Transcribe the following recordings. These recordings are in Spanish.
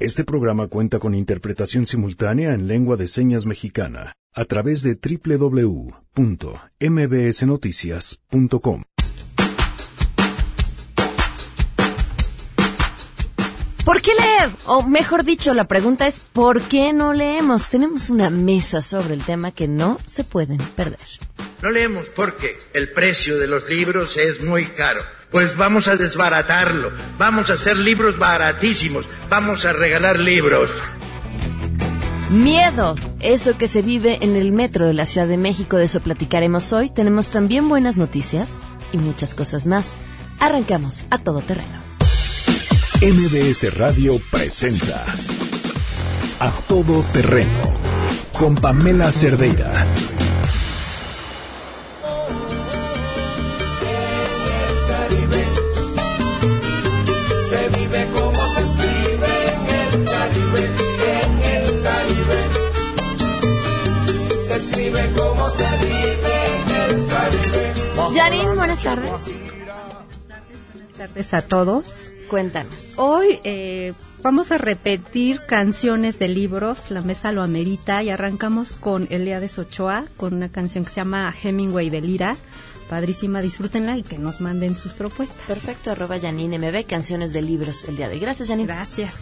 Este programa cuenta con interpretación simultánea en lengua de señas mexicana a través de www.mbsnoticias.com. ¿Por qué leer? O mejor dicho, la pregunta es ¿por qué no leemos? Tenemos una mesa sobre el tema que no se pueden perder. No leemos porque el precio de los libros es muy caro. Pues vamos a desbaratarlo. Vamos a hacer libros baratísimos. Vamos a regalar libros. Miedo, eso que se vive en el metro de la Ciudad de México, de eso platicaremos hoy. Tenemos también buenas noticias y muchas cosas más. Arrancamos a todo terreno. MBS Radio presenta A Todo Terreno con Pamela Cerdeira. Buenas tardes. Buenas tardes a todos. Cuéntanos. Hoy eh, vamos a repetir canciones de libros, la mesa lo amerita, y arrancamos con Eliades Ochoa, con una canción que se llama Hemingway de Lira. Padrísima, disfrútenla y que nos manden sus propuestas. Perfecto, arroba Janine MB, canciones de libros el día de hoy. Gracias, Janine. Gracias.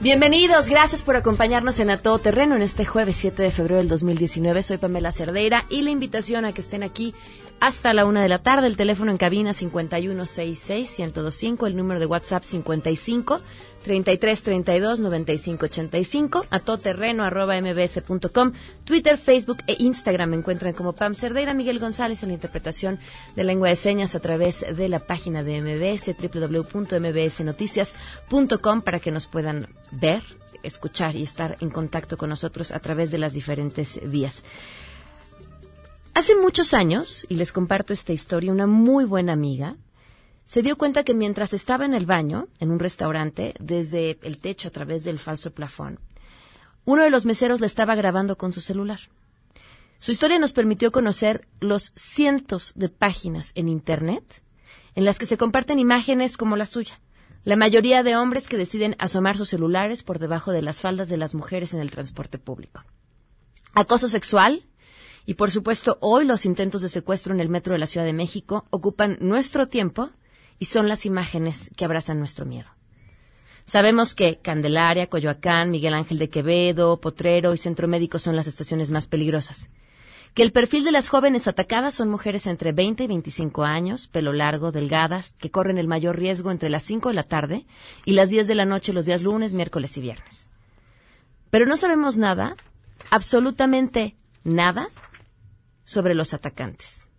Bienvenidos, gracias por acompañarnos en A Todo Terreno en este jueves 7 de febrero del 2019. Soy Pamela Cerdeira y la invitación a que estén aquí hasta la una de la tarde. El teléfono en cabina 5166-1025, el número de WhatsApp 55 33 32 95 85, a todoterreno arroba mbs.com, Twitter, Facebook e Instagram me encuentran como Pam Cerdeira, Miguel González en la interpretación de lengua de señas a través de la página de MBS, www.mbsnoticias.com para que nos puedan ver, escuchar y estar en contacto con nosotros a través de las diferentes vías. Hace muchos años, y les comparto esta historia, una muy buena amiga se dio cuenta que mientras estaba en el baño, en un restaurante, desde el techo a través del falso plafón, uno de los meseros le estaba grabando con su celular. Su historia nos permitió conocer los cientos de páginas en Internet en las que se comparten imágenes como la suya. La mayoría de hombres que deciden asomar sus celulares por debajo de las faldas de las mujeres en el transporte público. Acoso sexual, y por supuesto, hoy los intentos de secuestro en el metro de la Ciudad de México ocupan nuestro tiempo y son las imágenes que abrazan nuestro miedo. Sabemos que Candelaria, Coyoacán, Miguel Ángel de Quevedo, Potrero y Centro Médico son las estaciones más peligrosas. Que el perfil de las jóvenes atacadas son mujeres entre 20 y 25 años, pelo largo, delgadas, que corren el mayor riesgo entre las 5 de la tarde y las 10 de la noche los días lunes, miércoles y viernes. Pero no sabemos nada, absolutamente nada, sobre los atacantes.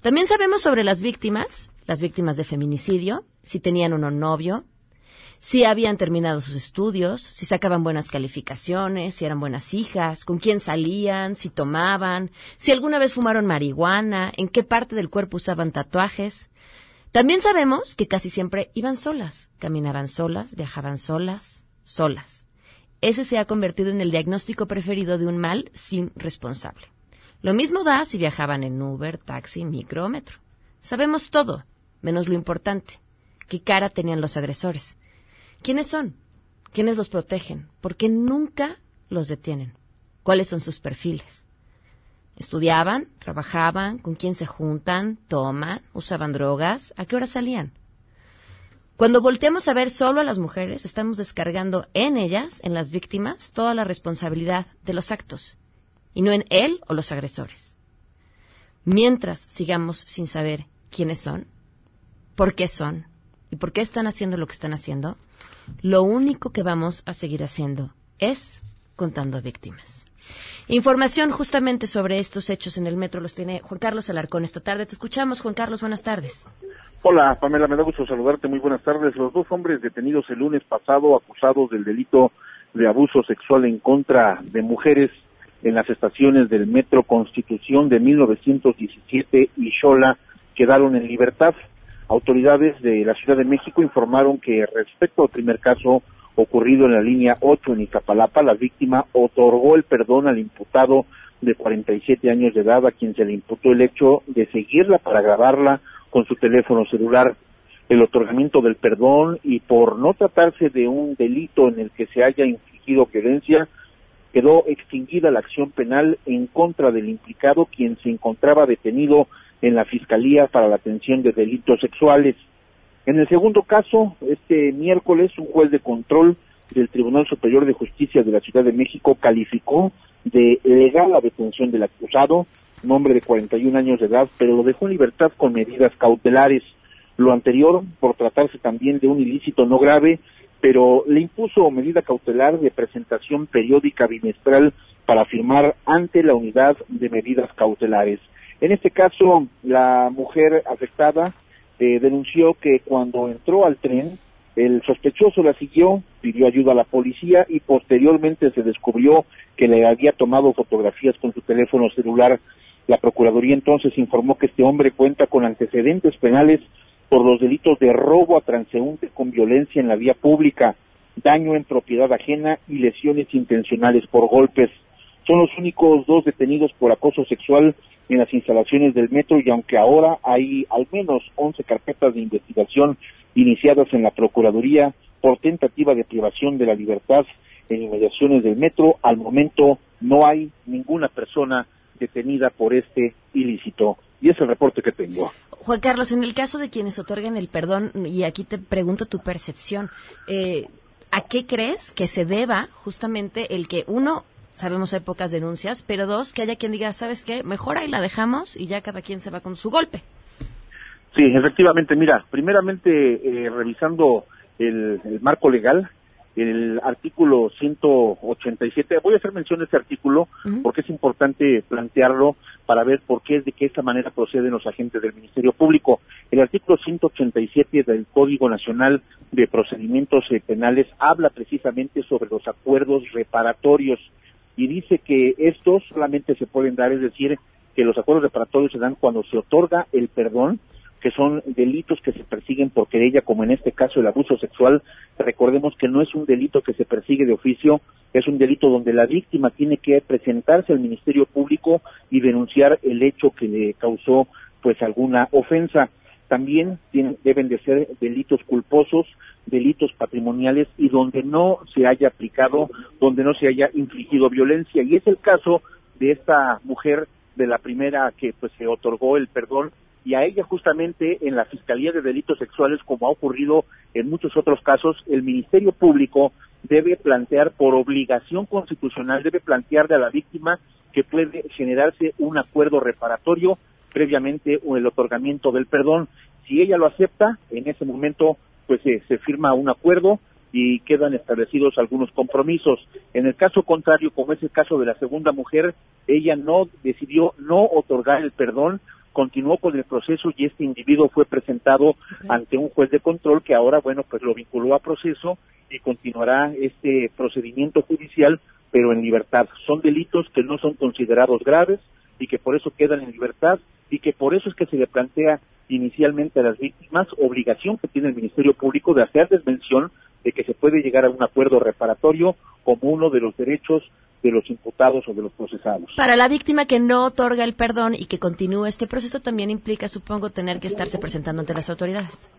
También sabemos sobre las víctimas, las víctimas de feminicidio, si tenían o no novio, si habían terminado sus estudios, si sacaban buenas calificaciones, si eran buenas hijas, con quién salían, si tomaban, si alguna vez fumaron marihuana, en qué parte del cuerpo usaban tatuajes. También sabemos que casi siempre iban solas, caminaban solas, viajaban solas, solas. Ese se ha convertido en el diagnóstico preferido de un mal sin responsable. Lo mismo da si viajaban en Uber, taxi, micro metro. Sabemos todo, menos lo importante. ¿Qué cara tenían los agresores? ¿Quiénes son? ¿Quiénes los protegen? ¿Por qué nunca los detienen? ¿Cuáles son sus perfiles? ¿Estudiaban? ¿Trabajaban? ¿Con quién se juntan? ¿Toman? ¿Usaban drogas? ¿A qué hora salían? Cuando volteamos a ver solo a las mujeres, estamos descargando en ellas, en las víctimas, toda la responsabilidad de los actos, y no en él o los agresores. Mientras sigamos sin saber quiénes son, por qué son y por qué están haciendo lo que están haciendo, lo único que vamos a seguir haciendo es contando víctimas. Información justamente sobre estos hechos en el metro los tiene Juan Carlos Alarcón esta tarde. Te escuchamos, Juan Carlos, buenas tardes. Hola, Pamela, me da gusto saludarte. Muy buenas tardes. Los dos hombres detenidos el lunes pasado acusados del delito de abuso sexual en contra de mujeres en las estaciones del Metro Constitución de 1917 y Xola quedaron en libertad. Autoridades de la Ciudad de México informaron que respecto al primer caso ocurrido en la línea 8 en Iztapalapa, la víctima otorgó el perdón al imputado de 47 años de edad a quien se le imputó el hecho de seguirla para grabarla con su teléfono celular. el otorgamiento del perdón y por no tratarse de un delito en el que se haya infligido violencia, quedó extinguida la acción penal en contra del implicado quien se encontraba detenido en la Fiscalía para la Atención de Delitos Sexuales. En el segundo caso, este miércoles, un juez de control del Tribunal Superior de Justicia de la Ciudad de México calificó de legal la detención del acusado, un hombre de 41 años de edad, pero lo dejó en libertad con medidas cautelares. Lo anterior, por tratarse también de un ilícito no grave, pero le impuso medida cautelar de presentación periódica bimestral para firmar ante la unidad de medidas cautelares. En este caso, la mujer afectada eh, denunció que cuando entró al tren, el sospechoso la siguió, pidió ayuda a la policía y posteriormente se descubrió que le había tomado fotografías con su teléfono celular. La Procuraduría entonces informó que este hombre cuenta con antecedentes penales por los delitos de robo a transeúnte con violencia en la vía pública, daño en propiedad ajena y lesiones intencionales por golpes. Son los únicos dos detenidos por acoso sexual en las instalaciones del metro y aunque ahora hay al menos 11 carpetas de investigación iniciadas en la Procuraduría por tentativa de privación de la libertad en inmediaciones del metro, al momento no hay ninguna persona detenida por este ilícito. Y es el reporte que tengo. Juan Carlos, en el caso de quienes otorguen el perdón, y aquí te pregunto tu percepción, eh, ¿a qué crees que se deba justamente el que uno sabemos hay pocas denuncias, pero dos, que haya quien diga, ¿sabes qué? Mejor ahí la dejamos y ya cada quien se va con su golpe. Sí, efectivamente, mira, primeramente eh, revisando el, marco legal, el artículo 187, voy a hacer mención de este artículo porque es importante plantearlo para ver por qué es de qué esta manera proceden los agentes del Ministerio Público. El artículo 187 del Código Nacional de Procedimientos eh, Penales habla precisamente sobre los acuerdos reparatorios y dice que estos solamente se pueden dar, es decir, que los acuerdos reparatorios se dan cuando se otorga el perdón, que son delitos que se persiguen por querella, como en este caso el abuso sexual. Recordemos que no es un delito que se persigue de oficio, es un delito donde la víctima tiene que presentarse al Ministerio Público y denunciar el hecho que le causó pues alguna ofensa. También deben de ser delitos culposos, delitos patrimoniales y donde no se haya aplicado, donde no se haya infligido violencia. Y es el caso de esta mujer, de la primera que pues se otorgó el perdón y a ella justamente en la Fiscalía de Delitos Sexuales, como ha ocurrido en muchos otros casos, el Ministerio Público debe plantear por obligación constitucional, debe plantearle a la víctima que puede generarse un acuerdo reparatorio previamente o el otorgamiento del perdón. Si ella lo acepta, en ese momento pues se firma un acuerdo y quedan establecidos algunos compromisos. En el caso contrario, como es el caso de la segunda mujer, ella no decidió no otorgar el perdón, continuó con el proceso y este individuo fue presentado ante un juez de control que ahora, bueno, pues lo vinculó a proceso y continuará este procedimiento judicial, pero en libertad. Son delitos que no son considerados graves y que por eso quedan en libertad y que por eso es que se le plantea inicialmente a las víctimas obligación que tiene el Ministerio Público de hacerles mención de que se puede llegar a un acuerdo reparatorio como uno de los derechos de los imputados o de los procesados. Para la víctima que no otorga el perdón y que continúe este proceso también implica, supongo, tener que estarse presentando ante las autoridades.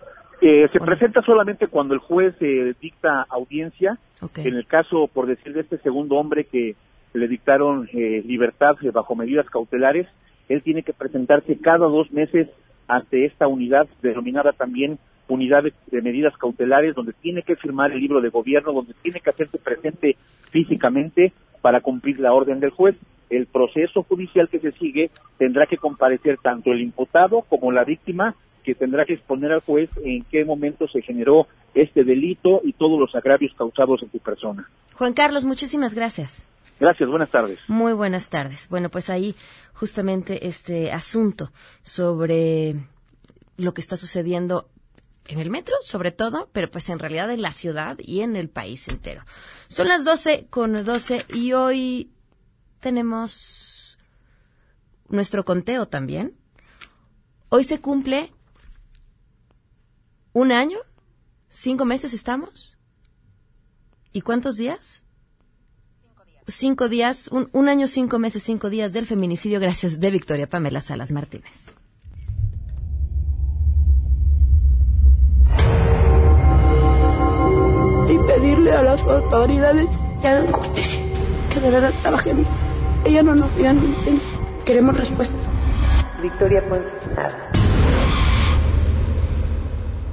Eh, se presenta solamente cuando el juez eh, dicta audiencia. En el caso, por decir, de este segundo hombre que le dictaron eh, libertad bajo medidas cautelares, él tiene que presentarse cada dos meses ante esta unidad denominada también unidad de, medidas cautelares, donde tiene que firmar el libro de gobierno, donde tiene que hacerse presente físicamente para cumplir la orden del juez. El proceso judicial que se sigue tendrá que comparecer tanto el imputado como la víctima, que tendrá que exponer al juez en qué momento se generó este delito y todos los agravios causados en su persona. Juan Carlos, muchísimas gracias. Gracias, buenas tardes. Muy buenas tardes. Bueno, pues ahí justamente este asunto sobre lo que está sucediendo en el metro, sobre todo, pero pues en realidad en la ciudad y en el país entero. Son las 12 con 12 y hoy tenemos nuestro conteo también. Hoy se cumple un año, cinco meses estamos. ¿Y cuántos días? cinco días, un, un, año, cinco meses, cinco días del feminicidio, gracias de Victoria Pamela Salas Martínez. A las autoridades que hagan justicia, que de verdad trabajen. Ella no nos digan Queremos respuesta. Victoria Ponce,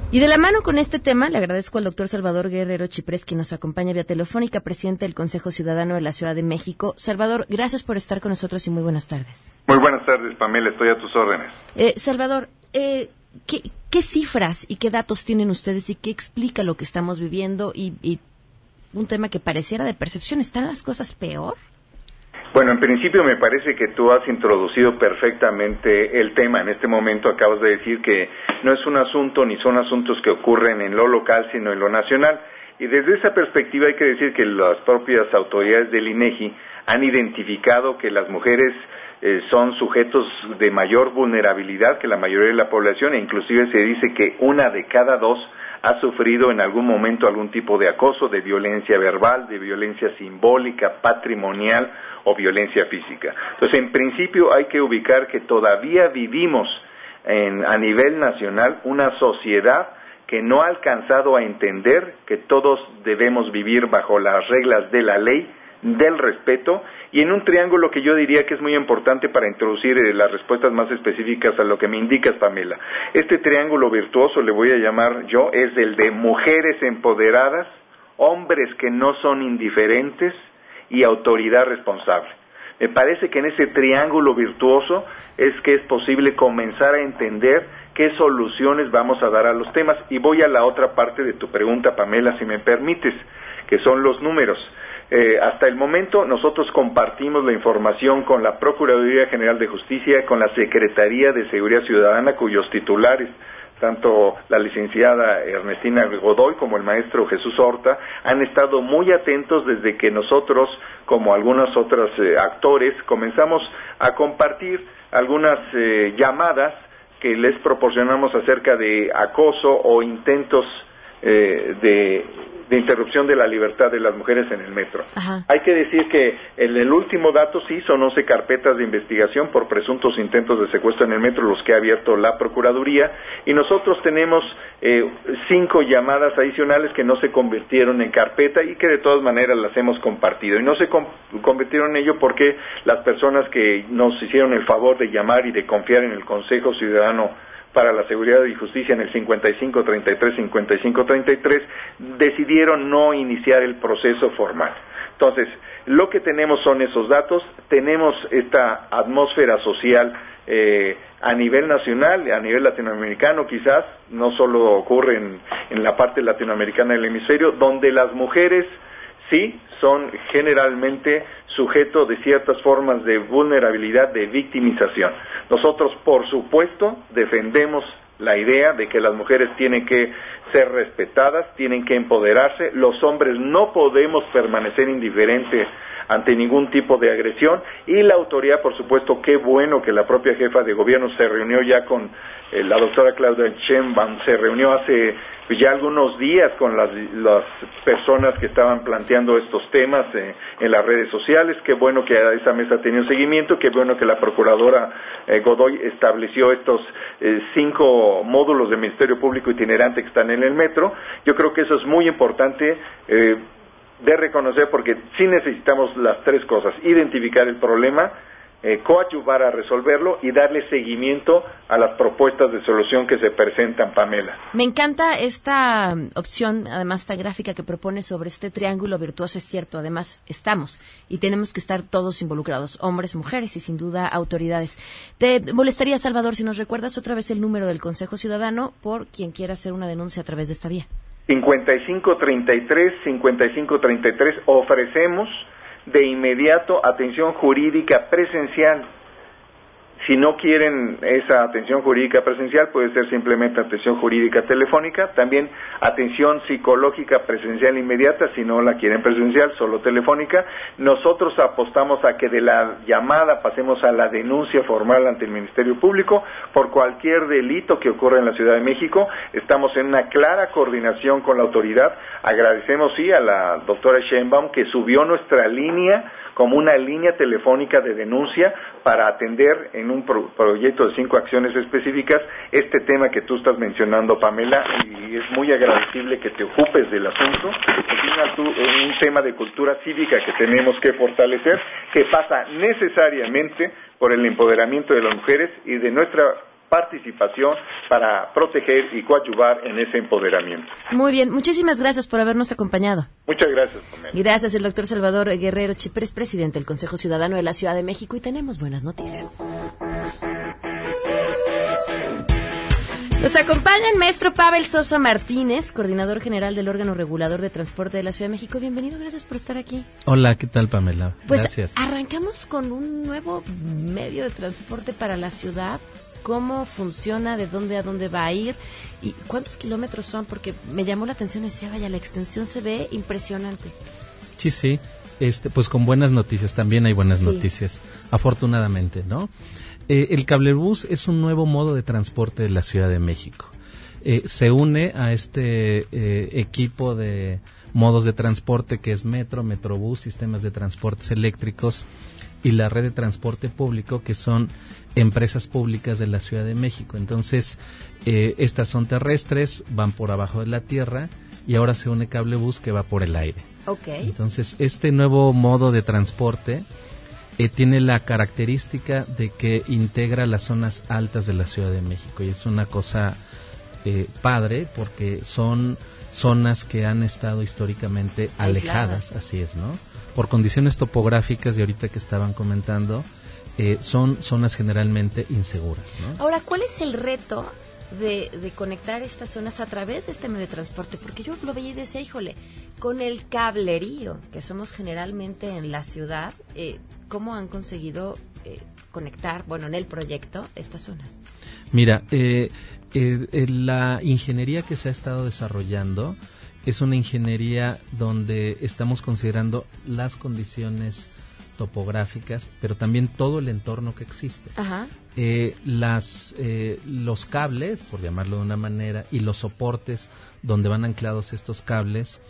Y de la mano con este tema, le agradezco al doctor Salvador Guerrero Chiprés, que nos acompaña vía telefónica, presidente del Consejo Ciudadano de la Ciudad de México. Salvador, gracias por estar con nosotros y muy buenas tardes. Muy buenas tardes, Pamela, estoy a tus órdenes. Eh, Salvador, eh, ¿qué, cifras y qué datos tienen ustedes y qué explica lo que estamos viviendo y, y un tema que pareciera de percepción? ¿Están las cosas peor? Bueno, en principio me parece que tú has introducido perfectamente el tema. En este momento acabas de decir que no es un asunto ni son asuntos que ocurren en lo local, sino en lo nacional. Y desde esa perspectiva hay que decir que las propias autoridades del INEGI han identificado que las mujeres eh, son sujetos de mayor vulnerabilidad que la mayoría de la población e inclusive se dice que una de cada dos ha sufrido en algún momento algún tipo de acoso, de violencia verbal, de violencia simbólica, patrimonial o violencia física. Entonces, en principio hay que ubicar que todavía vivimos a nivel nacional una sociedad que no ha alcanzado a entender que todos debemos vivir bajo las reglas de la ley, del respeto y en un triángulo que yo diría que es muy importante para introducir eh, las respuestas más específicas a lo que me indicas, Pamela. Este triángulo virtuoso, le voy a llamar yo, es el de mujeres empoderadas, hombres que no son indiferentes y autoridad responsable. Me parece que en ese triángulo virtuoso es que es posible comenzar a entender qué soluciones vamos a dar a los temas. Y voy a la otra parte de tu pregunta, Pamela, si me permites, que son los números. Eh, hasta el momento nosotros compartimos la información con la Procuraduría General de Justicia, con la Secretaría de Seguridad Ciudadana, cuyos titulares tanto la licenciada Ernestina Godoy como el maestro Jesús Horta han estado muy atentos desde que nosotros, como algunos otros eh, actores, comenzamos a compartir algunas eh, llamadas que les proporcionamos acerca de acoso o intentos de de interrupción de la libertad de las mujeres en el metro. Hay que decir que en el último dato sí son 11 carpetas de investigación por presuntos intentos de secuestro en el metro los que ha abierto la Procuraduría y nosotros tenemos eh, cinco llamadas adicionales que no se convirtieron en carpeta y que de todas maneras las hemos compartido. Y no se convirtieron en ello porque las personas que nos hicieron el favor de llamar y de confiar en el Consejo Ciudadano para la Seguridad y Justicia en el 5533-5533 decidieron no iniciar el proceso formal. Entonces, lo que tenemos son esos datos, tenemos esta atmósfera social eh, a nivel nacional, a nivel latinoamericano quizás, no solo ocurre en, en la parte latinoamericana del hemisferio, donde las mujeres sí son generalmente sujetos de ciertas formas de vulnerabilidad, de victimización. Nosotros, por supuesto, defendemos la idea de que las mujeres tienen que ser respetadas, tienen que empoderarse, los hombres no podemos permanecer indiferentes ante ningún tipo de agresión y la autoridad, por supuesto, qué bueno que la propia jefa de gobierno se reunió ya con eh, la doctora Claudia Sheinbaum, se reunió hace ya algunos días con las, personas que estaban planteando estos temas eh, en las redes sociales. Qué bueno que esa mesa ha tenido seguimiento, qué bueno que la procuradora eh, Godoy estableció estos cinco módulos de Ministerio Público itinerante que están en el metro. Yo creo que eso es muy importante de reconocer porque sí necesitamos las tres cosas, identificar el problema, eh, coadyuvar a resolverlo y darle seguimiento a las propuestas de solución que se presentan, Pamela. Me encanta esta um, opción, además esta gráfica que propone sobre este triángulo virtuoso, es cierto, además estamos y tenemos que estar todos involucrados, hombres, mujeres y sin duda autoridades. ¿Te molestaría, Salvador, si nos recuerdas otra vez el número del Consejo Ciudadano por quien quiera hacer una denuncia a través de esta vía? 5533, 5533, ofrecemos de inmediato atención jurídica presencial si no quieren esa atención jurídica presencial, puede ser simplemente atención jurídica telefónica, también atención psicológica presencial inmediata, si no la quieren presencial, solo telefónica. Nosotros apostamos a que de la llamada pasemos a la denuncia formal ante el Ministerio Público por cualquier delito que ocurra en la Ciudad de México. Estamos en una clara coordinación con la autoridad. Agradecemos, sí, a la doctora Sheinbaum que subió nuestra línea como una línea telefónica de denuncia para atender en un un proyecto de cinco acciones específicas este tema que tú estás mencionando, Pamela, y es muy agradecible que te ocupes del asunto. Es un tema de cultura cívica que tenemos que fortalecer, que pasa necesariamente por el empoderamiento de las mujeres y de nuestra participación para proteger y coadyuvar en ese empoderamiento. Muy bien, muchísimas gracias por habernos acompañado. Muchas gracias. Y gracias, el doctor Salvador Guerrero Chiprés, presidente del Consejo Ciudadano de la Ciudad de México, y tenemos buenas noticias. Nos acompaña el maestro Pavel Sosa Martínez, coordinador general del órgano regulador de transporte de la Ciudad de México. Bienvenido, gracias por estar aquí. Hola, ¿qué tal Pamela? Pues gracias. arrancamos con un nuevo medio de transporte para la ciudad cómo funciona, de dónde a dónde va a ir y cuántos kilómetros son, porque me llamó la atención y decía, vaya, la extensión se ve impresionante. Sí, sí, este, pues con buenas noticias, también hay buenas noticias, afortunadamente, ¿no? Eh, el cablebús es un nuevo modo de transporte de la Ciudad de México. Eh, se une a este eh, equipo de modos de transporte que es metro, metrobús, sistemas de transportes eléctricos y la red de transporte público que son empresas públicas de la Ciudad de México. Entonces, eh, estas son terrestres, van por abajo de la tierra y ahora se une cablebús que va por el aire. Okay. Entonces, este nuevo modo de transporte eh, tiene la característica de que integra las zonas altas de la Ciudad de México y es una cosa eh, padre porque son zonas que han estado históricamente alejadas, así es, ¿no? Por condiciones topográficas de ahorita que estaban comentando, eh, son zonas generalmente inseguras. Ahora, ¿cuál es el reto de, conectar estas zonas a través de este medio de transporte? Porque yo lo veía y decía, híjole, con el cablerío que somos generalmente en la ciudad, eh, ¿cómo han conseguido eh, conectar, bueno, en el proyecto, estas zonas? Mira, la ingeniería que se ha estado desarrollando es una ingeniería donde estamos considerando las condiciones topográficas, pero también todo el entorno que existe. Eh, las, eh, los cables, por llamarlo de una manera, y los soportes donde van anclados estos cables,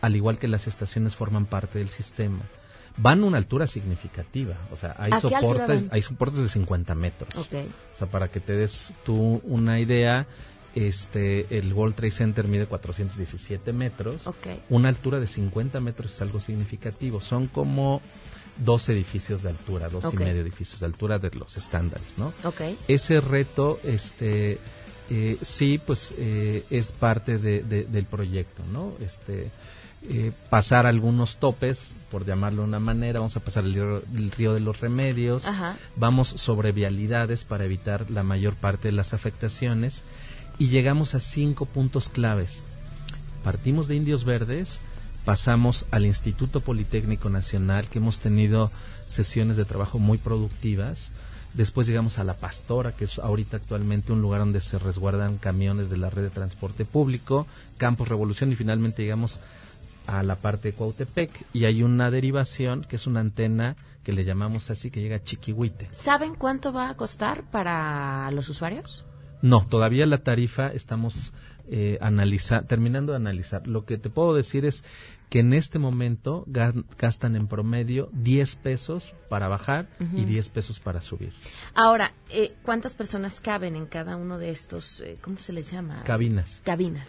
al igual que las estaciones, forman parte del sistema. Van a una altura significativa, o sea, hay soportes, hay soportes de 50 metros. O sea, para que te des tú una idea, este el World Trade Center mide 417 metros. Una altura de 50 metros es algo significativo. Son como dos edificios de altura, dos y medio edificios de altura de los estándares, ¿no? Ese reto, este, eh, sí, pues eh, es parte de, del proyecto, ¿no? Este, eh, pasar algunos topes, por llamarlo de una manera, vamos a pasar el río, de los remedios, vamos sobre vialidades para evitar la mayor parte de las afectaciones y llegamos a cinco puntos claves. Partimos de Indios Verdes, pasamos al Instituto Politécnico Nacional, que hemos tenido sesiones de trabajo muy productivas. Después llegamos a La Pastora, que es ahorita actualmente un lugar donde se resguardan camiones de la red de transporte público, Campos Revolución y finalmente llegamos a la parte de Cuautepec y hay una derivación que es una antena que le llamamos así que llega a Chiquihuite. ¿Saben cuánto va a costar para los usuarios? No, todavía la tarifa estamos eh, terminando de analizar. Lo que te puedo decir es que en este momento gastan en promedio 10 pesos para bajar y 10 pesos para subir. Ahora, eh, ¿cuántas personas caben en cada uno de estos, eh, cómo se les llama? Cabinas. Cabinas,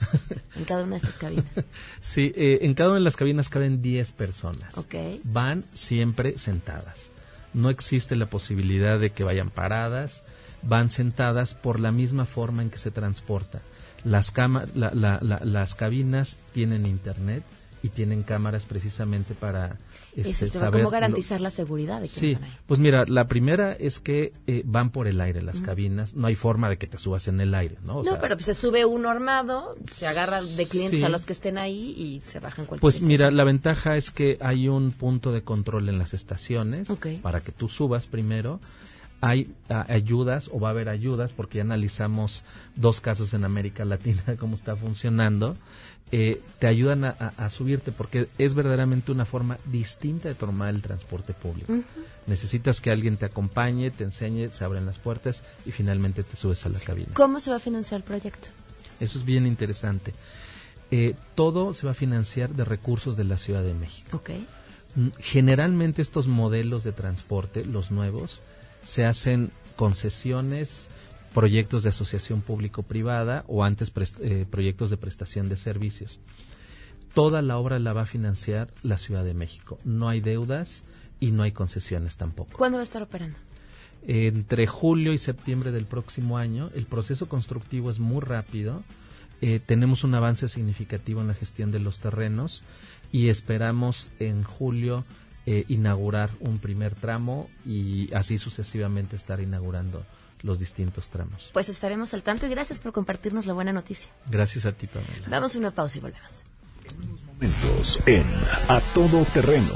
en cada una de estas cabinas. sí, eh, en cada una de las cabinas caben 10 personas. Ok. Van siempre sentadas. No existe la posibilidad de que vayan paradas, van sentadas por la misma forma en que se transporta. Las, las cabinas tienen internet, y tienen cámaras precisamente para este, saber cómo garantizar la seguridad de sí pues mira la primera es que eh, van por el aire las cabinas no hay forma de que te subas en el aire no no pero pues se sube uno armado se agarra de clientes a los que estén ahí y se bajan cualquier pues mira la ventaja es que hay un punto de control en las estaciones para que tú subas primero. Hay ayudas o va a haber ayudas porque ya analizamos dos casos en América Latina cómo está funcionando eh, te ayudan a, subirte porque es verdaderamente una forma distinta de tomar el transporte público. Necesitas que alguien te acompañe, te enseñe, se abren las puertas y finalmente te subes a la cabina. ¿Cómo se va a financiar el proyecto? Eso es bien interesante. Eh, todo se va a financiar de recursos de la Ciudad de México. Mm, generalmente estos modelos de transporte, los nuevos, se hacen concesiones, proyectos de asociación público-privada o antes eh, proyectos de prestación de servicios. Toda la obra la va a financiar la Ciudad de México. No hay deudas y no hay concesiones tampoco. ¿Cuándo va a estar operando? Entre julio y septiembre del próximo año, el proceso constructivo es muy rápido. Eh, tenemos un avance significativo en la gestión de los terrenos y esperamos en julio eh, inaugurar un primer tramo y así sucesivamente estar inaugurando los distintos tramos. Pues estaremos al tanto y gracias por compartirnos la buena noticia. Gracias a ti, Pamela. Vamos a una pausa y volvemos. En unos momentos en A Todo Terreno.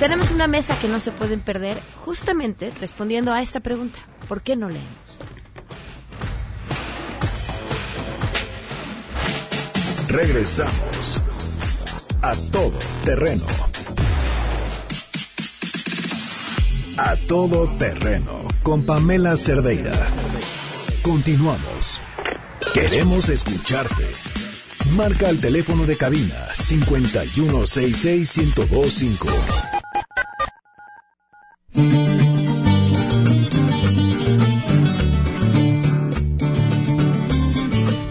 Tenemos una mesa que no se pueden perder justamente respondiendo a esta pregunta. ¿Por qué no leemos? Regresamos a Todo Terreno. A Todo Terreno con Pamela Cerdeira. Continuamos. Queremos escucharte. Marca el teléfono de cabina 5166125.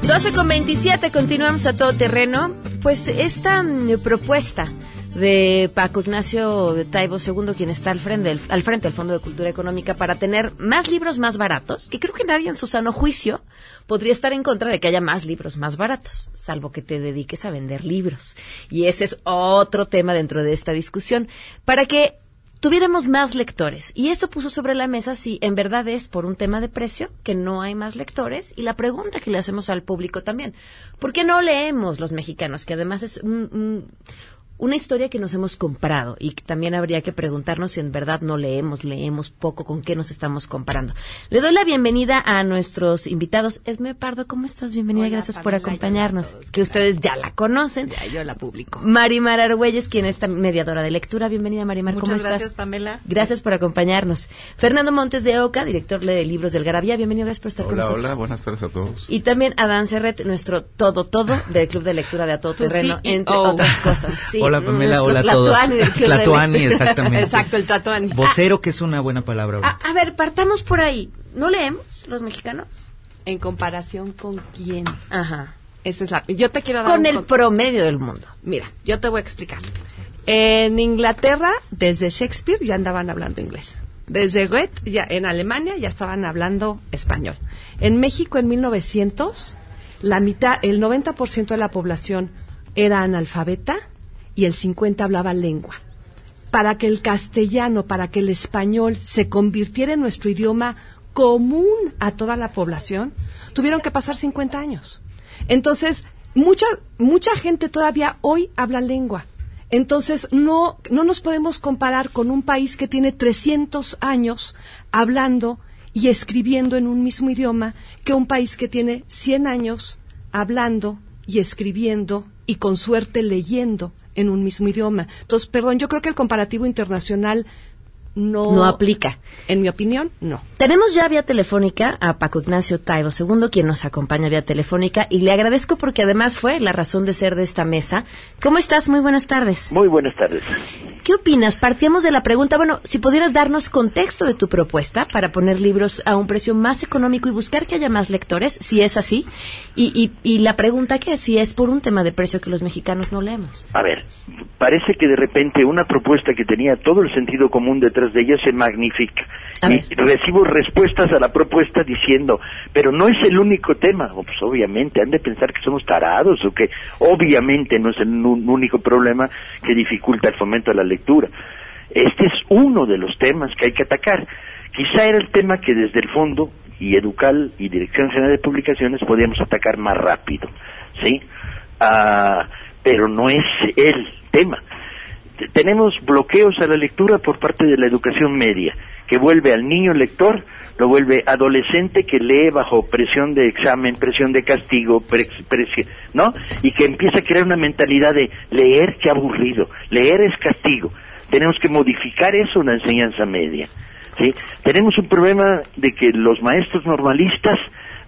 12 con 27, continuamos a todo terreno. Pues esta mm, propuesta de Paco Ignacio de Taibo II, quien está al frente, del, al frente del Fondo de Cultura Económica, para tener más libros más baratos, que creo que nadie en su sano juicio podría estar en contra de que haya más libros más baratos, salvo que te dediques a vender libros. Y ese es otro tema dentro de esta discusión. Para que tuviéramos más lectores. Y eso puso sobre la mesa si en verdad es por un tema de precio que no hay más lectores. Y la pregunta que le hacemos al público también, ¿por qué no leemos los mexicanos? Que además es un, un, una historia que nos hemos comprado y también habría que preguntarnos si en verdad no leemos, leemos poco, con qué nos estamos comparando. Le doy la bienvenida a nuestros invitados. Esme Pardo, ¿cómo estás? Bienvenida, Hola, gracias Pamela, por acompañarnos. hola Que ustedes ya la conocen. Ya, yo la publico. Marimar Argüelles, quien es mediadora de lectura. Bienvenida, Marimar, ¿cómo Muchas estás? gracias, Pamela. Gracias por acompañarnos. Fernando Montes de Oca, director de libros del Garabía. Bienvenido, gracias por estar con Hola, nosotros. hola, buenas tardes a todos. Y también Adán Serret, nuestro todo, todo del Club de Lectura de A Todo Terreno, entre otras cosas. Sí, Hola Pamela, nuestro hola a todos. Tlatuani Tlatuani, exactamente. Exacto, el tatuani. Vocero, que es una buena palabra. A, ver, partamos por ahí. ¿No leemos los mexicanos? ¿En comparación con quién? Ajá. Esa es la. Yo te quiero dar. Con un el con- promedio del mundo. Mira, yo te voy a explicar. En Inglaterra, desde Shakespeare ya andaban hablando inglés. Desde Goethe, ya en Alemania ya estaban hablando español. En México, en 1900, la mitad, el 90% de la población era analfabeta y el 50 hablaba lengua. Para que el castellano, para que el español se convirtiera en nuestro idioma común a toda la población, tuvieron que pasar 50 años. Entonces, mucha, mucha gente todavía hoy habla lengua. Entonces, no, no nos podemos comparar con un país que tiene 300 años hablando y escribiendo en un mismo idioma que un país que tiene 100 años hablando y escribiendo y con suerte leyendo en un mismo idioma. Entonces, perdón, yo creo que el comparativo internacional no, No aplica. En mi opinión, no. Tenemos ya vía telefónica a Paco Ignacio Taibo II, quien nos acompaña vía telefónica, y le agradezco porque además fue la razón de ser de esta mesa. ¿Cómo estás? Muy buenas tardes. Muy buenas tardes. ¿Qué opinas? Partíamos de la pregunta, bueno, si pudieras darnos contexto de tu propuesta para poner libros a un precio más económico y buscar que haya más lectores, si es así, y, y, y la pregunta que es si es por un tema de precio que los mexicanos no leemos. A ver, parece que de repente una propuesta que tenía todo el sentido común detrás de ella se magnifica. Y recibo respuestas a la propuesta diciendo, pero no es el único tema. Oh, Pues obviamente, han de pensar que somos tarados o que obviamente no es el un- único problema que dificulta el fomento de la lectura. Este es uno de los temas que hay que atacar. Quizá era el tema que desde el fondo y Educal y Dirección General de Publicaciones podíamos atacar más rápido, ¿sí? Ah, pero no es el tema. Tenemos bloqueos a la lectura por parte de la educación media, que vuelve al niño lector, lo vuelve adolescente que lee bajo presión de examen, presión de castigo, pre- ¿no? Y que empieza a crear una mentalidad de leer, qué aburrido, leer es castigo. Tenemos que modificar eso en la enseñanza media. ¿sí? Tenemos un problema de que los maestros normalistas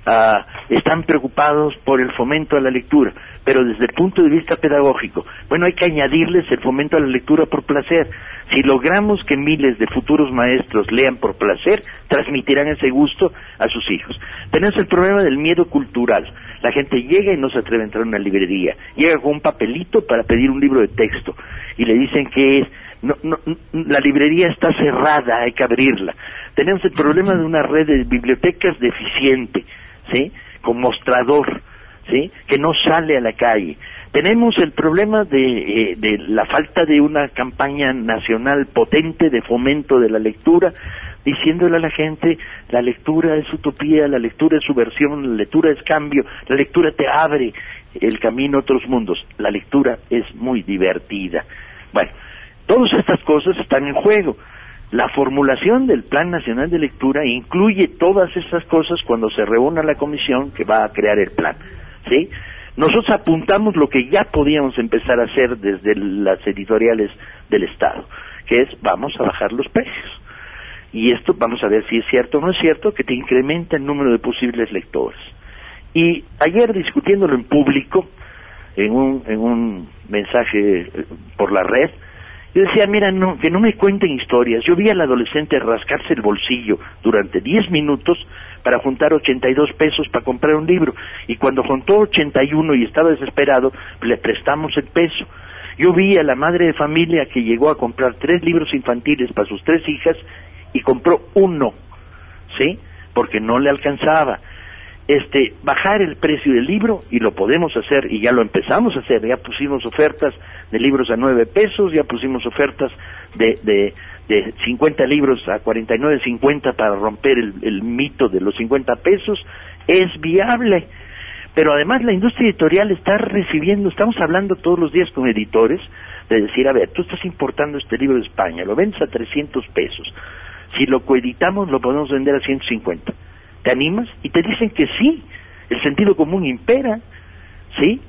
ah, están preocupados por el fomento a la lectura, pero desde el punto de vista pedagógico, bueno, hay que añadirles el fomento a la lectura por placer. Si logramos que miles de futuros maestros lean por placer, transmitirán ese gusto a sus hijos. Tenemos el problema del miedo cultural. La gente llega y no se atreve a entrar a una librería. Llega con un papelito para pedir un libro de texto y le dicen que es no, no, la librería está cerrada, hay que abrirla. Tenemos el problema de una red de bibliotecas deficiente, ¿sí? Con mostrador, ¿sí? Que no sale a la calle. Tenemos el problema de, eh, de la falta de una campaña nacional potente de fomento de la lectura, diciéndole a la gente, la lectura es utopía, la lectura es subversión, la lectura es cambio, la lectura te abre el camino a otros mundos, la lectura es muy divertida. Bueno, Todas estas cosas están en juego. La formulación del Plan Nacional de Lectura incluye todas estas cosas cuando se reúna la comisión que va a crear el plan. ¿sí? Nosotros apuntamos lo que ya podíamos empezar a hacer desde las editoriales del Estado, que es vamos a bajar los precios. Y esto vamos a ver si es cierto o no es cierto, que te incrementa el número de posibles lectores. Y ayer discutiéndolo en público, en un, en un mensaje eh, por la red, yo decía, mira, no, que no me cuenten historias. Yo vi al adolescente rascarse el bolsillo durante 10 minutos para juntar 82 pesos para comprar un libro. Y cuando juntó 81 y estaba desesperado, le prestamos el peso. Yo vi a la madre de familia que llegó a comprar tres libros infantiles para sus tres hijas y compró uno, ¿sí? Porque no le alcanzaba este, bajar el precio del libro y lo podemos hacer y ya lo empezamos a hacer, ya pusimos ofertas de libros a nueve pesos, ya pusimos ofertas de, de, de 50 libros a 49.50 para romper el, mito de los 50 pesos, es viable. Pero además la industria editorial está recibiendo, estamos hablando todos los días con editores, de decir, a ver, tú estás importando este libro de España, lo vendes a 300 pesos, si lo coeditamos lo podemos vender a 150 ¿Te animas? Y te dicen que sí, el sentido común impera, ¿sí?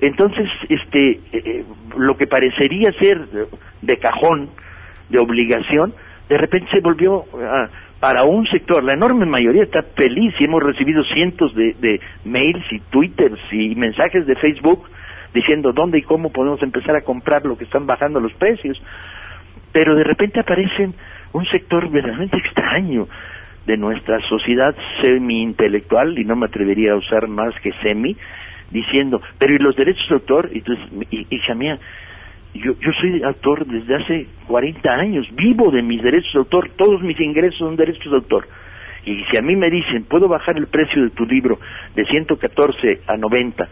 Entonces, este, eh, eh, lo que parecería ser de cajón, de obligación, de repente se volvió ah, para un sector. La enorme mayoría está feliz y hemos recibido cientos de, de mails y twitters y mensajes de Facebook diciendo dónde y cómo podemos empezar a comprar lo que están bajando los precios. Pero de repente aparecen un sector verdaderamente extraño, de nuestra sociedad semi-intelectual, y no me atrevería a usar más que semi, diciendo, pero ¿y los derechos de autor? Y entonces, hija mía, yo, yo soy autor desde hace 40 años, vivo de mis derechos de autor, todos mis ingresos son derechos de autor. Y si a mí me dicen, puedo bajar el precio de tu libro de 114 a 90,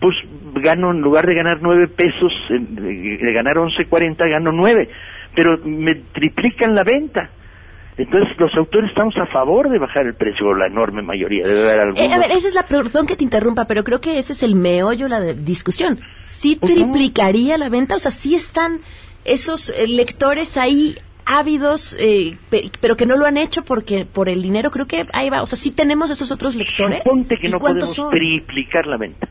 pues gano, en lugar de ganar 9 pesos, de ganar 11.40, gano 9, pero me triplican la venta. Entonces, los autores estamos a favor de bajar el precio, la enorme mayoría. Debe haber algunos. Eh, a ver, esa es la. Perdón que te interrumpa, pero creo que ese es el meollo, la discusión. ¿Sí triplicaría la venta? O sea, ¿sí están esos eh, lectores ahí ávidos, eh, pero que no lo han hecho porque por el dinero? Creo que ahí va. O sea, ¿sí tenemos esos otros lectores? Suponte que no podemos triplicar la venta.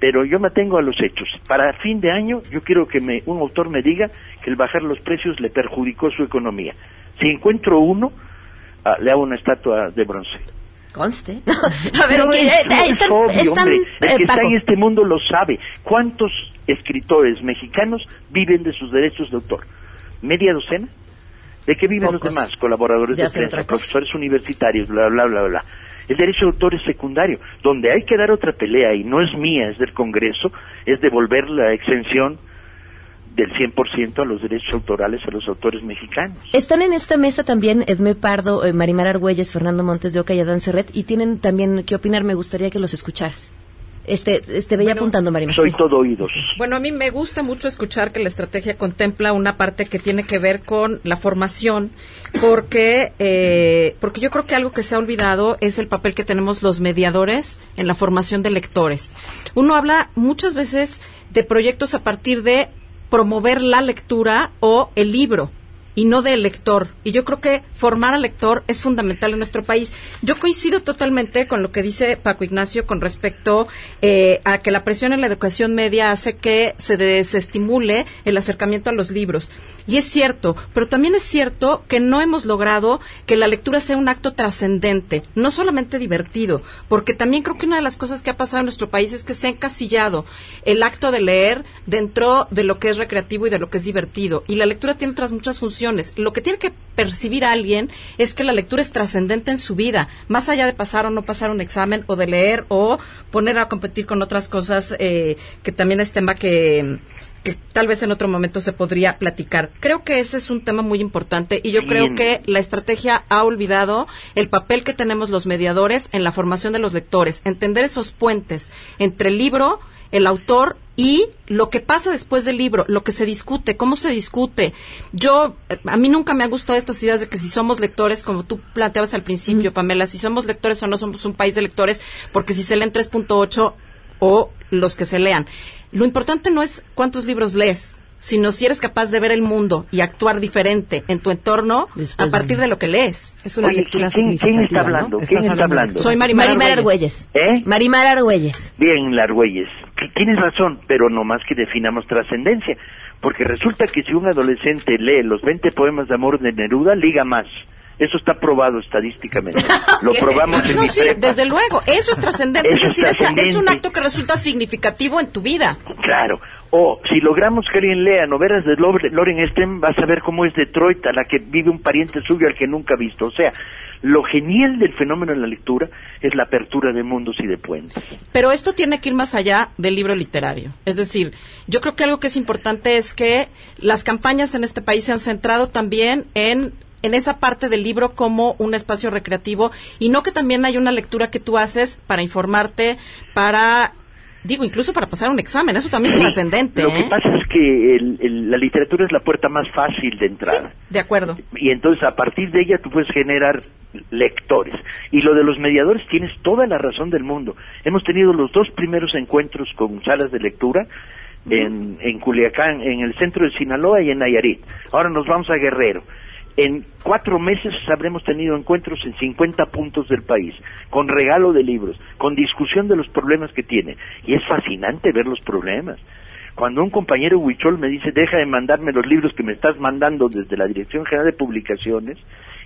Pero yo me tengo a los hechos. Para fin de año, yo quiero que me, un autor me diga que el bajar los precios le perjudicó su economía si encuentro uno, ah, le hago una estatua de bronce. Conste. a ver, es, obvio, hombre. El que está en este mundo lo sabe. ¿Cuántos escritores mexicanos viven de sus derechos de autor? ¿Media docena? ¿De qué viven los demás? Colaboradores de, prensa, profesores universitarios, bla, bla, bla, bla. El derecho de autor es secundario. Donde hay que dar otra pelea, y no es mía, es del Congreso, es devolver la exención del 100% a los derechos autorales a los autores mexicanos. Están en esta mesa también Edme Pardo, eh, Marimar Argüelles, Fernando Montes de Oca y Adán Serret, y tienen también que opinar, me gustaría que los escucharas. Este, este veía apuntando, Marimar. Soy todo oídos. Bueno, a mí me gusta mucho escuchar que la estrategia contempla una parte que tiene que ver con la formación, porque, eh, porque yo creo que algo que se ha olvidado es el papel que tenemos los mediadores en la formación de lectores. Uno habla muchas veces de proyectos a partir de promover la lectura o el libro. Y no del lector. Y yo creo que formar al lector es fundamental en nuestro país. Yo coincido totalmente con lo que dice Paco Ignacio con respecto eh, a que la presión en la educación media hace que se desestimule el acercamiento a los libros. Y es cierto, pero también es cierto que no hemos logrado que la lectura sea un acto trascendente, no solamente divertido, porque también creo que una de las cosas que ha pasado en nuestro país es que se ha encasillado el acto de leer dentro de lo que es recreativo y de lo que es divertido. Y la lectura tiene otras muchas funciones. Lo que tiene que percibir a alguien es que la lectura es trascendente en su vida, más allá de pasar o no pasar un examen o de leer o poner a competir con otras cosas eh, que también es tema que que tal vez en otro momento se podría platicar. Creo que ese es un tema muy importante y yo creo que la estrategia ha olvidado el papel que tenemos los mediadores en la formación de los lectores, entender esos puentes entre el libro, el autor y lo que pasa después del libro, lo que se discute, cómo se discute. Yo, a mí nunca me han gustado estas ideas de que si somos lectores, como tú planteabas al principio, Pamela, si somos lectores o no somos un país de lectores, porque si se leen 3.8 o los que se lean. Lo importante no es cuántos libros lees, sino si eres capaz de ver el mundo y actuar diferente en tu entorno a partir de lo que lees. Es una lectura ¿quién, ¿quién está hablando? ¿Quién está hablando? Soy Marimar, Argüelles. ¿Eh? Marimar Argüelles. Bien, Argüelles. Tienes razón, pero no más que definamos trascendencia. Porque resulta que si un adolescente lee los 20 poemas de amor de Neruda, liga más. Eso está probado estadísticamente. Lo probamos en no, mi sí, prepa. desde luego, eso es trascendente, Eso es decir, es, es un acto que resulta significativo en tu vida. Claro. O si logramos que alguien lea novelas de Lore- Loren Stem, vas a ver cómo es Detroit, a la que vive un pariente suyo al que nunca ha visto. O sea, lo genial del fenómeno en la lectura es la apertura de mundos y de puentes. Pero esto tiene que ir más allá del libro literario. Es decir, yo creo que algo que es importante es que las campañas en este país se han centrado también en en esa parte del libro como un espacio recreativo y no que también hay una lectura que tú haces para informarte, para digo, incluso para pasar un examen, eso también es trascendente, Lo ¿eh? que pasa es que el- el- la literatura es la puerta más fácil de entrada. De acuerdo. Y entonces a partir de ella tú puedes generar lectores. Y lo de los mediadores tienes toda la razón del mundo. Hemos tenido los dos primeros encuentros con salas de lectura en, en Culiacán, en el centro de Sinaloa y en Nayarit. Ahora nos vamos a Guerrero. En cuatro meses habremos tenido encuentros en 50 puntos del país, con regalo de libros, con discusión de los problemas que tiene. Y es fascinante ver los problemas. Cuando un compañero huichol me dice, deja de mandarme los libros que me estás mandando desde la Dirección General de Publicaciones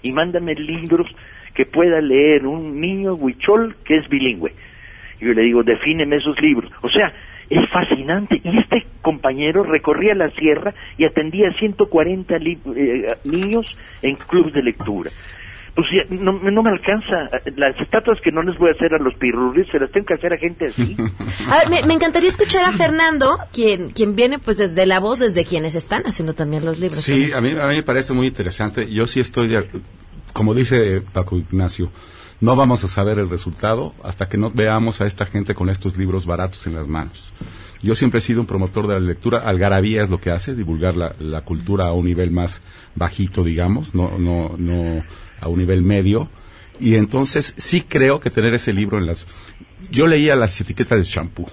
y mándame libros que pueda leer un niño huichol que es bilingüe. Yo le digo, defíneme esos libros. O sea, es fascinante. Y este compañero recorría la sierra y atendía a 140 li- eh, niños en clubes de lectura. Pues ya, no, no me alcanza. Las estatuas que no les voy a hacer a los pirurris, se las tengo que hacer a gente así. A ver, me, me encantaría escuchar a Fernando, quien, quien viene pues desde la voz, desde quienes están haciendo también los libros. Sí, a mí, a mí me parece muy interesante. Yo sí estoy, de, como dice Paco Ignacio, no vamos a saber el resultado hasta que no veamos a esta gente con estos libros baratos en las manos. Yo siempre he sido un promotor de la lectura. Algarabía es lo que hace, divulgar la, cultura a un nivel más bajito, digamos, no, no, no a un nivel medio. Y entonces sí creo que tener ese libro en las... Yo leía las etiquetas de shampoo.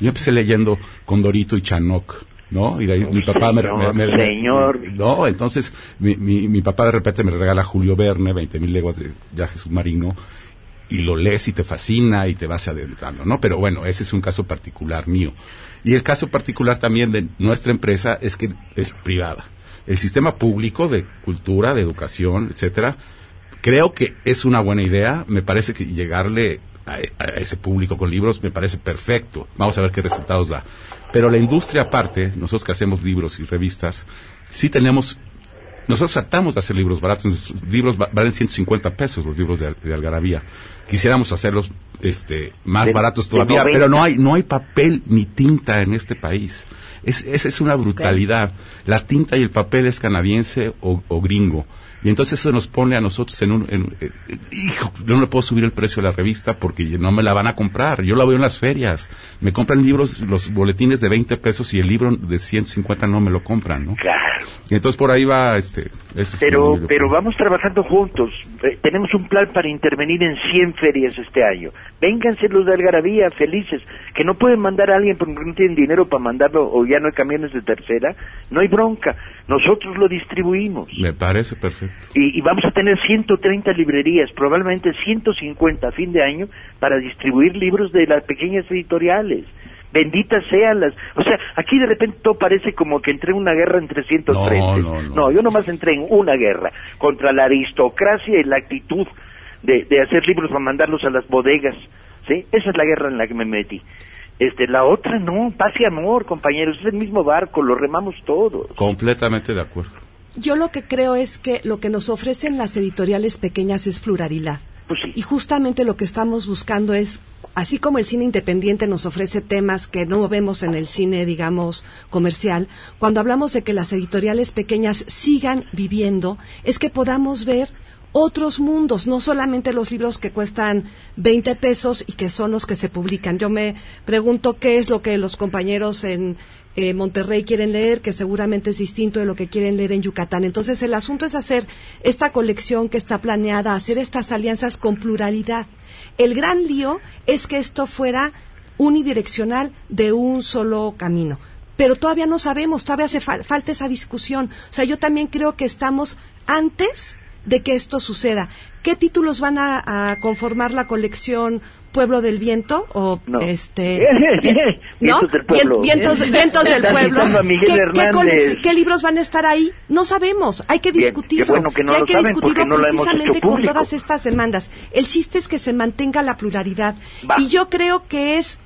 Yo empecé leyendo Condorito y Chanok. ¿No? Y de ahí mi papá me, me- me- me- señor. no, entonces mi, mi, mi papá de repente me regala Julio Verne, 20 mil leguas de viaje submarino, y lo lees y te fascina y te vas adentrando, ¿no? Pero bueno, ese es un caso particular mío. Y el caso particular también de nuestra empresa es que es privada. El sistema público de cultura, de educación, etcétera, creo que es una buena idea. Me parece que llegarle a, a ese público con libros me parece perfecto. Vamos a ver qué resultados da. Pero la industria aparte, nosotros que hacemos libros y revistas, sí tenemos nosotros tratamos de hacer libros baratos. Nuestros libros va- valen 150 pesos, los libros de, de Algarabía. Quisiéramos hacerlos este, más De- baratos todavía, 90. pero no hay, no hay papel ni tinta en este país. Es, esa es una brutalidad. La tinta y el papel es canadiense o, o gringo. Y entonces eso nos pone a nosotros en un... en- eh, hijo, yo no le puedo subir el precio de la revista porque no me la van a comprar. Yo la veo en las ferias. Me compran libros, los boletines de 20 pesos y el libro de 150 no me lo compran, ¿no? Claro. Y entonces por ahí va este, es pero pero vamos trabajando juntos. Eh, tenemos un plan para intervenir en 100 ferias este año. Vénganse los de Algarabía, felices. Que no pueden mandar a alguien porque no tienen dinero para mandarlo o ya no hay camiones de tercera. No hay bronca. Nosotros lo distribuimos. Me parece perfecto. Y, y vamos a tener 130 librerías, probablemente 150 a fin de año, para distribuir libros de las pequeñas editoriales. Benditas sean las... O sea, aquí de repente todo parece como que entré en una guerra entre 100 No, frentes. no, no. yo nomás entré en una guerra contra la aristocracia y la actitud de, de hacer libros para mandarlos a las bodegas. ¿Sí? Esa es la guerra en la que me metí. Este, la otra no, paz y amor, compañeros, es el mismo barco, lo remamos todos. Completamente de acuerdo. Yo lo que creo es que lo que nos ofrecen las editoriales pequeñas es pluralidad. Y justamente lo que estamos buscando es, así como el cine independiente nos ofrece temas que no vemos en el cine, digamos, comercial, cuando hablamos de que las editoriales pequeñas sigan viviendo, es que podamos ver otros mundos, no solamente los libros que cuestan 20 pesos y que son los que se publican. Yo me pregunto qué es lo que los compañeros en eh, Monterrey quieren leer, que seguramente es distinto de lo que quieren leer en Yucatán. Entonces, el asunto es hacer esta colección que está planeada, hacer estas alianzas con pluralidad. El gran lío es que esto fuera unidireccional de un solo camino. Pero todavía no sabemos, todavía hace fal- falta esa discusión. O sea, yo también creo que estamos antes de que esto suceda. ¿Qué títulos van a conformar la colección Pueblo del Viento? O No. este. ¿No? Vientos del pueblo. Vien- Vientos, vientos del pueblo. ¿Qué, libros van a estar ahí? No sabemos. Hay que discutirlo. qué bueno que no y hay que discutirlo no precisamente con todas estas demandas. El chiste es que se mantenga la pluralidad. Y yo creo que es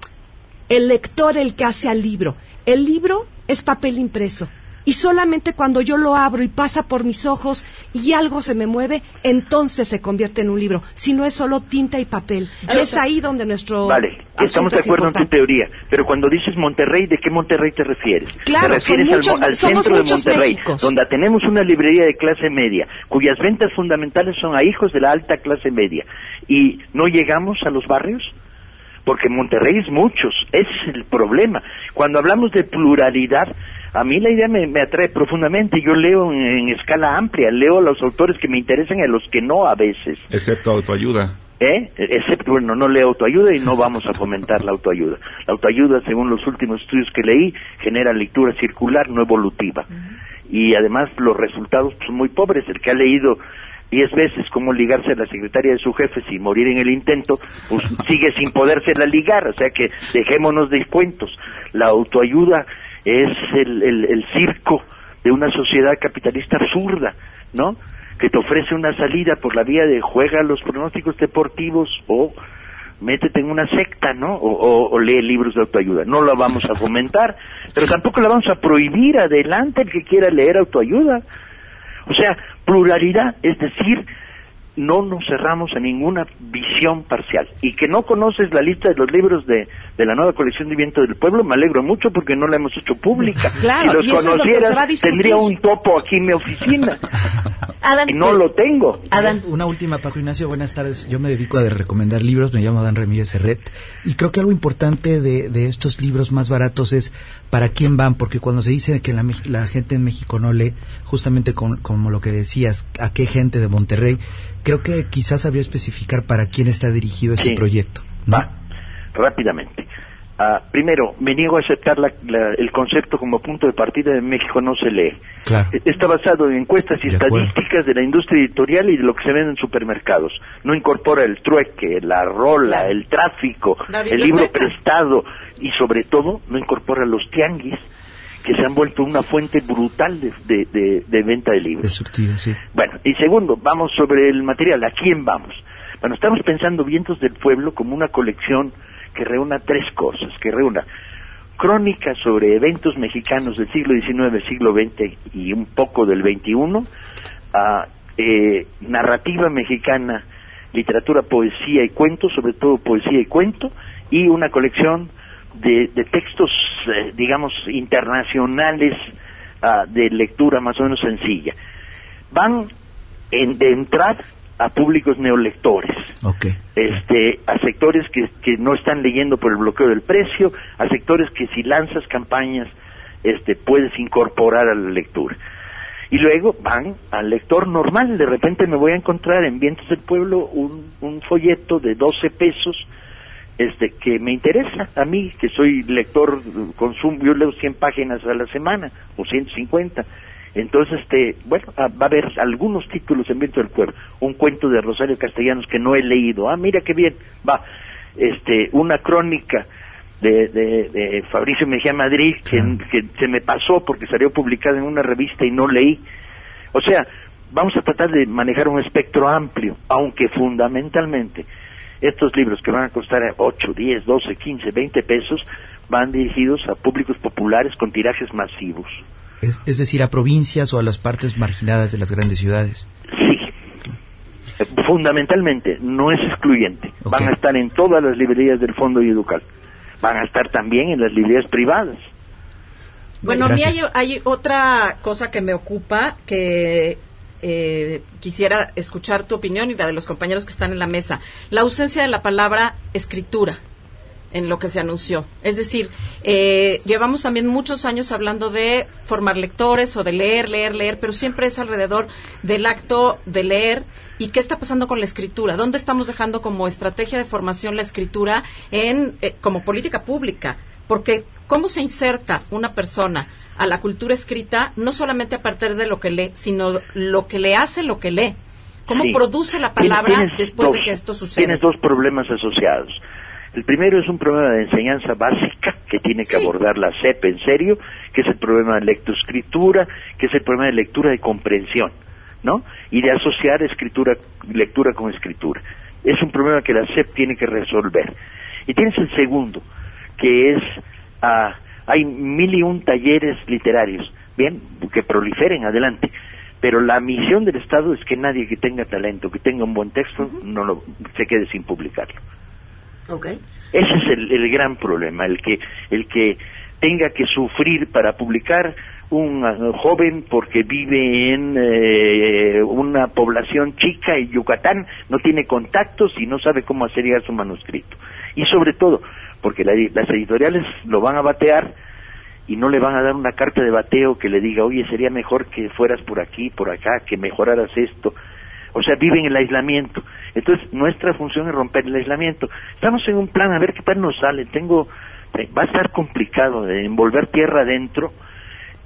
el lector el que hace al libro. El libro es papel impreso. Y solamente cuando yo lo abro y pasa por mis ojos y algo se me mueve, entonces se convierte en un libro. Si no es solo tinta y papel. Y es ahí donde nuestro. Vale, estamos de es acuerdo en tu teoría, pero cuando dices Monterrey, ¿de qué Monterrey te refieres? Claro, te refieres son al, muchos- al somos centro de Monterrey, Méxicos. donde tenemos una librería de clase media, cuyas ventas fundamentales son a hijos de la alta clase media, y no llegamos a los barrios, porque Monterrey es muchos, ese es el problema. Cuando hablamos de pluralidad, a mí la idea me, me atrae profundamente, yo leo en, en escala amplia, leo a los autores que me interesan y a los que no a veces. Excepto autoayuda. ¿Eh? Excepto, bueno, no leo autoayuda y no vamos a fomentar la autoayuda. La autoayuda, según los últimos estudios que leí, genera lectura circular, no evolutiva. Y además los resultados son muy pobres. El que ha leído diez veces cómo ligarse a la secretaria de su jefe sin morir en el intento, pues sigue sin podérsela ligar. O sea que dejémonos de cuentos. La autoayuda es el, el, el circo de una sociedad capitalista absurda, ¿no? que te ofrece una salida por la vía de juega los pronósticos deportivos o métete en una secta, ¿no? O, o- o lee libros de autoayuda. No la vamos a fomentar, pero tampoco la vamos a prohibir. Adelante el que quiera leer autoayuda. O sea, pluralidad, es decir, no nos cerramos a ninguna visión parcial. Y que no conoces la lista de los libros de, de la nueva colección de Viento del Pueblo, me alegro mucho porque no la hemos hecho pública. Claro, si los y eso es lo que se conocieras, va a discutir. tendría un topo aquí en mi oficina. Adán, y no lo tengo. Adán. Una última, Paco Ignacio, buenas tardes. Yo me dedico a recomendar libros, me llamo Adán Ramírez Serret, y creo que algo importante de, de estos libros más baratos es para quién van, porque cuando se dice que la, la gente en México no lee, justamente con- como lo que decías, a qué gente de Monterrey, creo que quizás habría especificar para quién está dirigido este Sí. proyecto. Va, rápidamente. Ah, primero, me niego a aceptar la- la- el concepto como punto de partida de México no se lee. Claro. E- Está basado en encuestas y De acuerdo. estadísticas de la industria editorial y de lo que se vende en supermercados. No incorpora el trueque, la rola, Claro. el tráfico, La el libro prestado y sobre todo no incorpora los tianguis que se han vuelto una fuente brutal de, de- de- de venta de libros. Surtido, sí. Bueno, y segundo, vamos sobre el material. ¿A quién vamos? Bueno, estamos pensando Vientos del Pueblo como una colección que reúna tres cosas, que reúna crónicas sobre eventos mexicanos del siglo XIX, siglo XX y un poco del XXI, a, eh, narrativa mexicana, literatura, poesía y cuento, sobre todo poesía y cuento, y una colección de, de textos, eh, digamos, internacionales ah, de lectura más o menos sencilla. Van en, de entrar a públicos neolectores, este, a sectores que, que no están leyendo por el bloqueo del precio, a sectores que si lanzas campañas este, puedes incorporar a la lectura. Y luego van al lector normal. De repente me voy a encontrar en Vientos del Pueblo un, un folleto de 12 pesos este, que me interesa a mí, que soy lector, consumo, yo leo 100 páginas a la semana o 150. Entonces, este, bueno, ah, va a haber algunos títulos en Viento del Pueblo. Un cuento de Rosario Castellanos que no he leído. Ah, mira qué bien. Va. Este, una crónica de, de, de Fabricio Mejía Madrid que, que se me pasó porque salió publicada en una revista y no leí. O sea, vamos a tratar de manejar un espectro amplio, aunque fundamentalmente estos libros que van a costar 8, 10, 12, 15, 20 pesos van dirigidos a públicos populares con tirajes masivos. Es, es decir, a provincias o a las partes marginadas de las grandes ciudades. Sí. Fundamentalmente, no es excluyente. Van a estar en todas las librerías del Fondo y Educal. Van a estar también en las librerías privadas. Bueno, a mí hay, hay, otra cosa que me ocupa que eh, quisiera escuchar tu opinión y la de los compañeros que están en la mesa. La ausencia de la palabra escritura en lo que se anunció. Es decir, eh, llevamos también muchos años hablando de formar lectores o de leer, leer, leer, pero siempre es alrededor del acto de leer. ¿Y qué está pasando con la escritura? ¿Dónde estamos dejando como estrategia de formación la escritura en, eh, como política pública? Porque cómo se inserta una persona a la cultura escrita, no solamente a partir de lo que lee, sino lo que le hace lo que lee. ¿Cómo Sí. produce la palabra Tienes después de que esto sucede? Tienes dos problemas asociados. El primero es un problema de enseñanza básica que tiene que abordar la CEP en serio, que es el problema de lectoescritura, que es el problema de lectura de comprensión, ¿no? Y de asociar escritura, lectura con escritura. Es un problema que la CEP tiene que resolver. Y tienes el segundo, que es, ah, hay mil y un talleres literarios, bien, que proliferen adelante. Pero la misión del Estado es que nadie que tenga talento, que tenga un buen texto, no lo, se quede sin publicarlo. Okay. Ese es el, el gran problema, el que, el que tenga que sufrir para publicar un ah, joven porque vive en eh, una población chica en Yucatán, no tiene contactos y no sabe cómo hacer llegar su manuscrito. Y sobre todo, porque la- las editoriales lo van a batear y no le van a dar una carta de bateo que le diga, oye, sería mejor que fueras por aquí, por acá, que mejoraras esto. O sea, viven el aislamiento. Entonces, nuestra función es romper el aislamiento. Estamos en un plan, a ver qué tal nos sale. Tengo, eh, va a estar complicado de envolver tierra adentro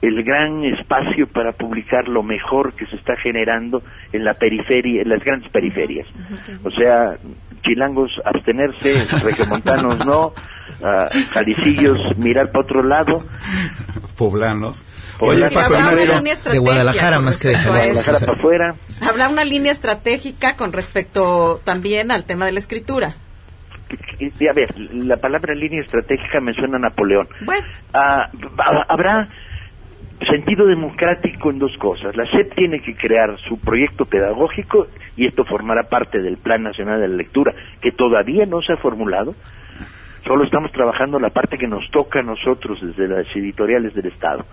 el gran espacio para publicar lo mejor que se está generando en la periferia, en las grandes periferias. O sea, chilangos abstenerse, regiomontanos no, ah, jalicillos mirar para otro lado, poblanos. Oye, Sí, habrá una línea estratégica de Guadalajara con más que de respecto a Jalisco. esto. para afuera. Habrá una línea estratégica con respecto también al tema de la escritura. A ver, la palabra línea estratégica me suena a Napoleón. Bueno, Ah, ha- habrá sentido democrático en dos cosas. La SEP tiene que crear su proyecto pedagógico y esto formará parte del Plan Nacional de la Lectura, que todavía no se ha formulado. Solo estamos trabajando la parte que nos toca a nosotros desde las editoriales del Estado.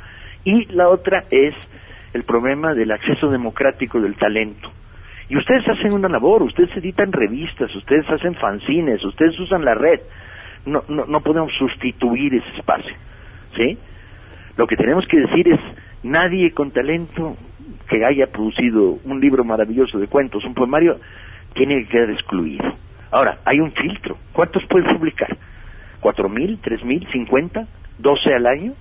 Y la otra es el problema del acceso democrático del talento. Y ustedes hacen una labor, ustedes editan revistas, ustedes hacen fanzines, ustedes usan la red. No, no, no podemos sustituir ese espacio. ¿Sí? Lo que tenemos que decir es, nadie con talento que haya producido un libro maravilloso de cuentos, un poemario, tiene que quedar excluido. Ahora, hay un filtro. ¿Cuántos puedes publicar? ¿Cuatro mil? ¿Tres mil? ¿Cincuenta? ¿Doce al año?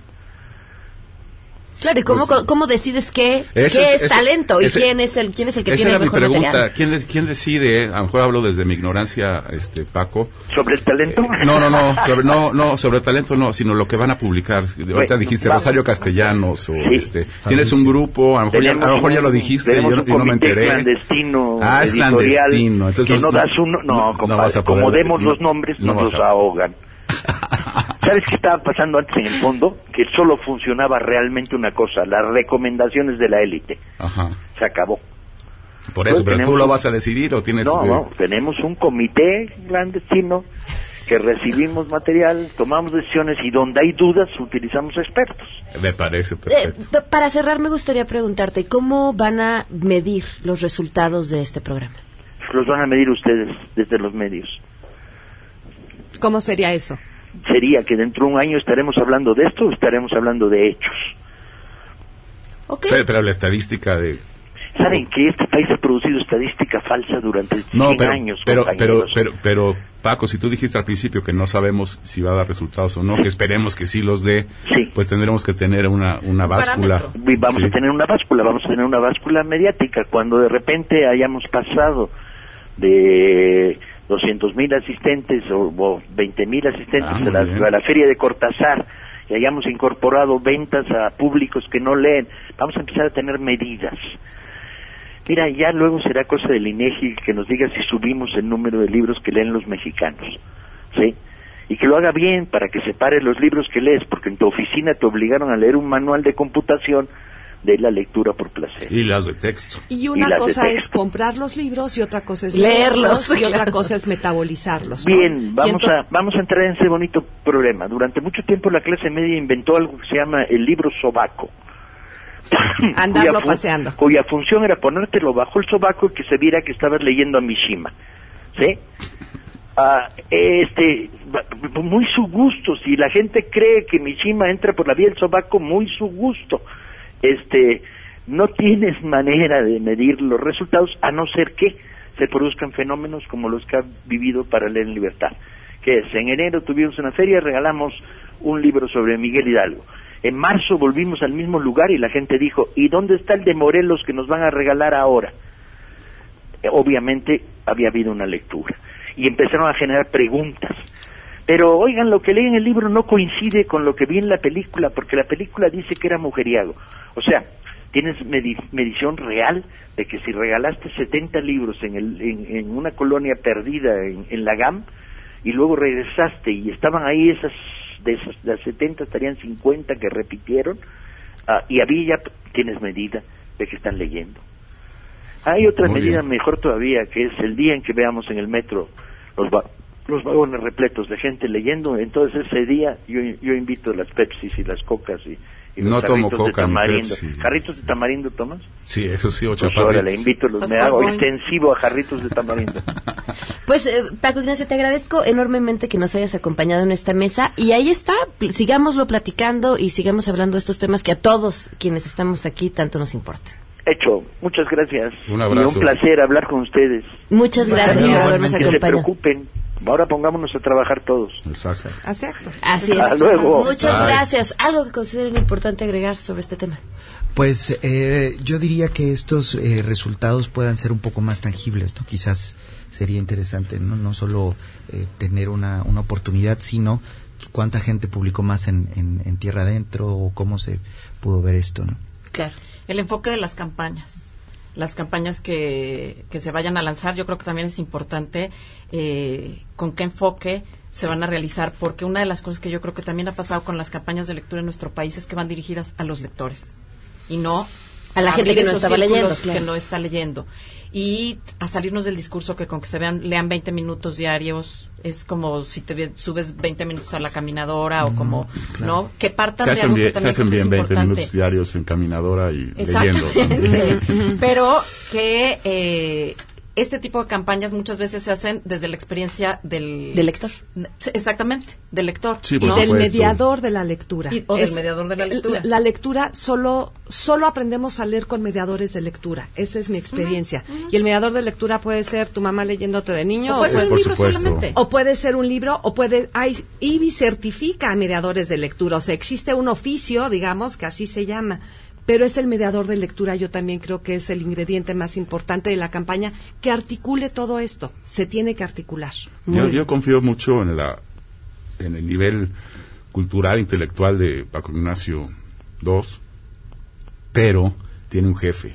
Claro, ¿y cómo, Pues- cómo decides qué, qué es, ese- talento y quién es el quién es el que Esa tiene era el mi mejor pregunta. material? ¿Quién, ¿Quién decide? A lo mejor hablo desde mi ignorancia, este Paco. ¿Sobre el talento? No, no, no, sobre, no, no, sobre talento no, sino lo que van a publicar. Ahorita Bueno, dijiste vamos. Rosario Castellanos o Sí. este. Tienes un grupo, a lo mejor, ya, a lo mejor ya lo dijiste, yo, un yo no me enteré. clandestino Ah, es clandestino. Entonces que no, das uno, no, compadre, vas a poder- como demos no- los nombres, no nos ahogan. ¿Sabes qué estaba pasando antes en el fondo? Que solo funcionaba realmente una cosa, las recomendaciones de la élite. Ajá. Se acabó. Por eso, pero tú lo vas a decidir o tienes. No, eh, no, tenemos un comité clandestino que recibimos material, tomamos decisiones y donde hay dudas utilizamos expertos. Me parece Eh, perfecto. p- para cerrar, me gustaría preguntarte, ¿cómo van a medir los resultados de este programa? Los van a medir ustedes desde los medios. ¿Cómo sería eso? Sería que dentro de un año estaremos hablando de esto o estaremos hablando de hechos. Pero, pero la estadística de Saben que este país ha producido estadística falsa durante 100 no, pero, años. pero, pero, pero, pero, Paco, si tú dijiste al principio que no sabemos si va a dar resultados o no, que esperemos que sí los dé, pues tendremos que tener una, una báscula. Y vamos Sí. a tener una báscula, vamos a tener una báscula mediática. Cuando de repente hayamos pasado de 200 mil asistentes o, o 20 mil asistentes Ah, a, la feria de Cortázar y hayamos incorporado ventas a públicos que no leen, vamos a empezar a tener medidas. Mira, ya luego será cosa del INEGI que nos diga si subimos el número de libros que leen los mexicanos, ¿sí? Y que lo haga bien para que separe los libros que lees, porque en tu oficina te obligaron a leer un manual de computación de la lectura por placer. Y las de texto. Y una cosa es comprar los libros y otra cosa es Leerlos, leerlos, y otra cosa es metabolizarlos. ¿no? Bien, vamos a, vamos a entrar en ese bonito problema. Durante mucho tiempo la clase media inventó algo que se llama el libro sobaco. Andarlo Cuya paseando. Cuya función era ponértelo bajo el sobaco y que se viera que estabas leyendo a Mishima. ¿Sí? Ah, este, muy su gusto. Si la gente cree que Mishima entra por la vía del sobaco, muy su gusto. Este, no tienes manera de medir los resultados a no ser que se produzcan fenómenos como los que ha vivido para leer en libertad. Que es, en enero tuvimos una feria, regalamos un libro sobre Miguel Hidalgo. En marzo volvimos al mismo lugar y la gente dijo, ¿y dónde está el de Morelos que nos van a regalar ahora? Obviamente había habido una lectura y empezaron a generar preguntas. Pero oigan, lo que leen en el libro no coincide con lo que vi en la película, porque la película dice que era mujeriago. O sea, tienes medi- medición real de que si regalaste 70 libros en, el, en, en una colonia perdida en, en la GAM y luego regresaste y estaban ahí esas, de esas las 70 estarían 50 que repitieron ah, y había ya, tienes medida de que están leyendo. Hay otra Muy medida bien. mejor todavía, que es el día en que veamos en el metro los, los vagones repletos de gente leyendo. Entonces ese día yo, yo invito las Pepsis y las Cocas y, y los No tomo de coca ni tamarindo. Pepsi. ¿Jarritos de tamarindo tomas? Sí, eso sí, o Pues ahora le invito, los, Los me hago extensivo a jarritos de tamarindo. Pues, eh, Paco Ignacio, te agradezco enormemente que nos hayas acompañado en esta mesa. Y ahí está, sigámoslo platicando y sigamos hablando de estos temas que a todos quienes estamos aquí tanto nos importan. Hecho, muchas gracias. Un abrazo. Y un placer hablar con ustedes. Muchas gracias por habernos Que se acompañado. preocupen. Ahora pongámonos a trabajar todos. Exacto. Exacto. Así es. Hasta luego. Muchas Bye. gracias. Algo que consideren importante agregar sobre este tema. Pues eh, yo diría que estos eh, resultados puedan ser un poco más tangibles, ¿no? Quizás sería interesante, ¿no? No solo eh, tener una, una oportunidad, sino cuánta gente publicó más en, en, en tierra adentro o cómo se pudo ver esto, ¿no? Claro. El enfoque de las campañas. Las campañas que, que se vayan a lanzar, yo creo que también es importante eh, con qué enfoque se van a realizar, porque una de las cosas que yo creo que también ha pasado con las campañas de lectura en nuestro país es que van dirigidas a los lectores y no A la gente que no estaba leyendo, claro. que no está leyendo y a salirnos del discurso que con que se vean lean 20 minutos diarios es como si te subes 20 minutos a la caminadora o como no que partan Te de hacen algo que bien, te también hacen que es bien 20 importante. minutos diarios en caminadora y leyendo. Exactamente. Pero que eh, este tipo de campañas muchas veces se hacen desde la experiencia del... Del lector. Exactamente, del lector. Sí, y del mediador de la lectura. Y- o del mediador de la lectura. La lectura solo solo aprendemos a leer con mediadores de lectura. Esa es mi experiencia. Y el mediador de lectura puede ser tu mamá leyéndote de niño O puede ser un libro supuesto. solamente. o puede ser un libro o puede hay IBI certifica a mediadores de lectura, o sea, existe un oficio, digamos, que así se llama. Pero es el mediador de lectura, yo también creo que es el ingrediente más importante de la campaña que articule todo esto. Se tiene que articular. Yo, yo confío mucho en la en el nivel cultural intelectual de Paco Ignacio II, pero tiene un jefe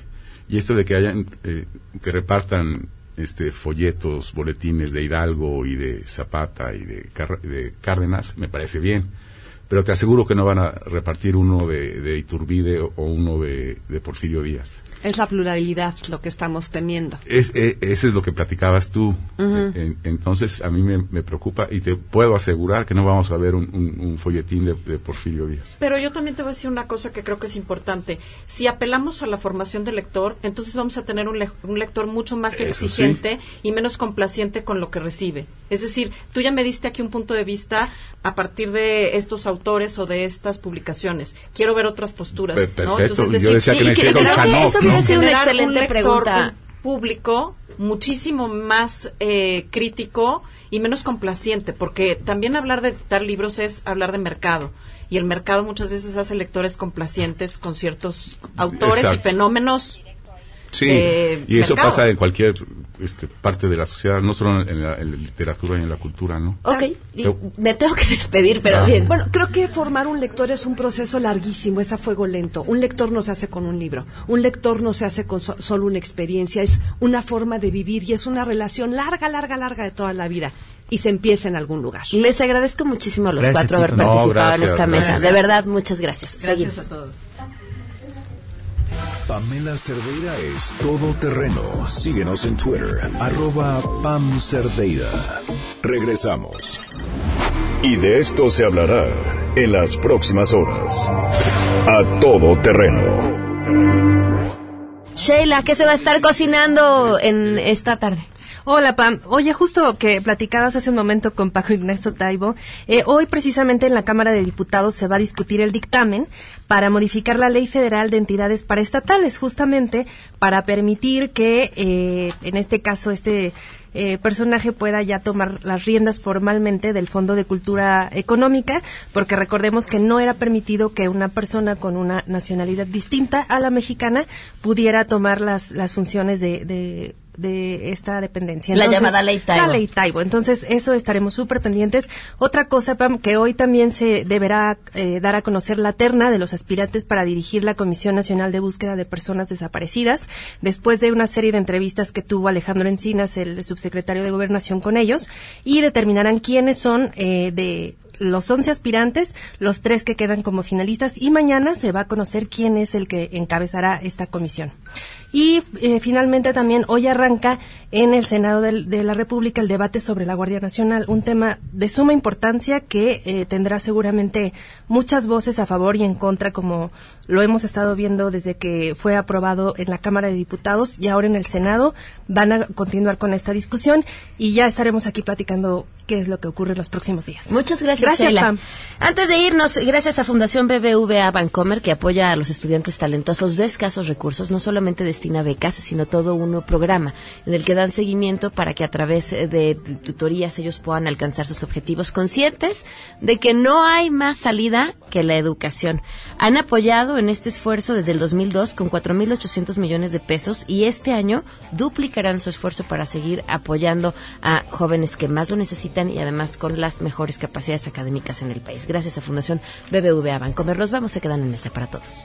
y esto de que hayan eh, que repartan este folletos, boletines de Hidalgo y de Zapata y de, Car- de Cárdenas me parece bien, pero te aseguro que no van a repartir uno de, de Iturbide o uno de, de Porfirio Díaz. Es la pluralidad lo que estamos temiendo. Es, e- ese es lo que platicabas tú. En- entonces, a mí me, me preocupa y te puedo asegurar que no vamos a ver un, un- un folletín de, de Porfirio Díaz. Pero yo también te voy a decir una cosa que creo que es importante. Si apelamos a la formación del lector, entonces vamos a tener un, le- un lector mucho más Eso sí. exigente y menos complaciente con lo que recibe. Es decir, tú ya me diste aquí un punto de vista a partir de estos autores o de estas publicaciones. Quiero ver otras posturas. Perfecto. Entonces, Yo decía que necesito un creo que Chanok, eso ¿no? viene siendo una Generar un excelente lector, pregunta. público muchísimo más eh, crítico y menos complaciente, porque también hablar de editar libros es hablar de mercado. Y el mercado muchas veces hace lectores complacientes con ciertos autores y fenómenos Sí, de y eso mercado. pasa en cualquier este, parte de la sociedad, no solo en la, en la literatura y en la cultura, ¿no? Ok, Pero- me tengo que despedir, pero Ah. bien. Bueno, creo que formar un lector es un proceso larguísimo, es a fuego lento. Un lector no se hace con un libro, un lector no se hace con so- solo una experiencia, es una forma de vivir y es una relación larga, larga, larga de toda la vida. Y se empieza en algún lugar. Les agradezco muchísimo a los Gracias, cuatro haber. No, participado gracias, en esta mesa. gracias. De verdad, muchas gracias. Gracias Seguimos. a todos. Pamela Cerdeira es todoterreno. Síguenos en Twitter, arroba Pam Cerdeira. Regresamos. Y de esto se hablará en las próximas horas. A todo terreno. Sheila, ¿qué se va a estar cocinando en esta tarde? Hola Pam, oye justo que platicabas hace un momento con Paco Ignacio Taibo, eh, hoy precisamente en la Cámara de Diputados se va a discutir el dictamen para modificar la Ley Federal de Entidades Paraestatales, justamente para permitir que, eh, en este caso, este eh, personaje pueda ya tomar las riendas formalmente del Fondo de Cultura Económica, porque recordemos que no era permitido que una persona con una nacionalidad distinta a la mexicana pudiera tomar las, las funciones de, de de esta dependencia. La llamada Ley Taibo. La Ley Taibo. Entonces, eso estaremos súper pendientes. Otra cosa, Pam, que hoy también se deberá eh, dar a conocer la terna de los aspirantes para dirigir la Comisión Nacional de Búsqueda de Personas Desaparecidas, después de una serie de entrevistas que tuvo Alejandro Encinas, el subsecretario de Gobernación, con ellos, y determinarán quiénes son eh, de los 11 aspirantes, los tres que quedan como finalistas y mañana se va a conocer quién es el que encabezará esta comisión. Y eh, finalmente también hoy arranca en el Senado del- de la República el debate sobre la Guardia Nacional, un tema de suma importancia que eh, tendrá seguramente muchas voces a favor y en contra, como lo hemos estado viendo desde que fue aprobado en la Cámara de Diputados y ahora en el Senado. Van a continuar con esta discusión y ya estaremos aquí platicando qué es lo que ocurre en los próximos días. Muchas gracias, Gracias. Pam. Antes de irnos, gracias a Fundación BBVA Bancomer, que apoya a los estudiantes talentosos de escasos recursos, no solamente destina becas, sino todo un programa en el que dan seguimiento para que a través de tutorías ellos puedan alcanzar sus objetivos conscientes de que no hay más salida que la educación. Han apoyado en este esfuerzo desde el 2002 con 4.800 millones de pesos y este año duplicarán su esfuerzo para seguir apoyando a jóvenes que más lo necesitan y además con las mejores capacidades académicas en el país. Gracias a Fundación BBVA Bancomer. Los vamos, se quedan en mesa para todos.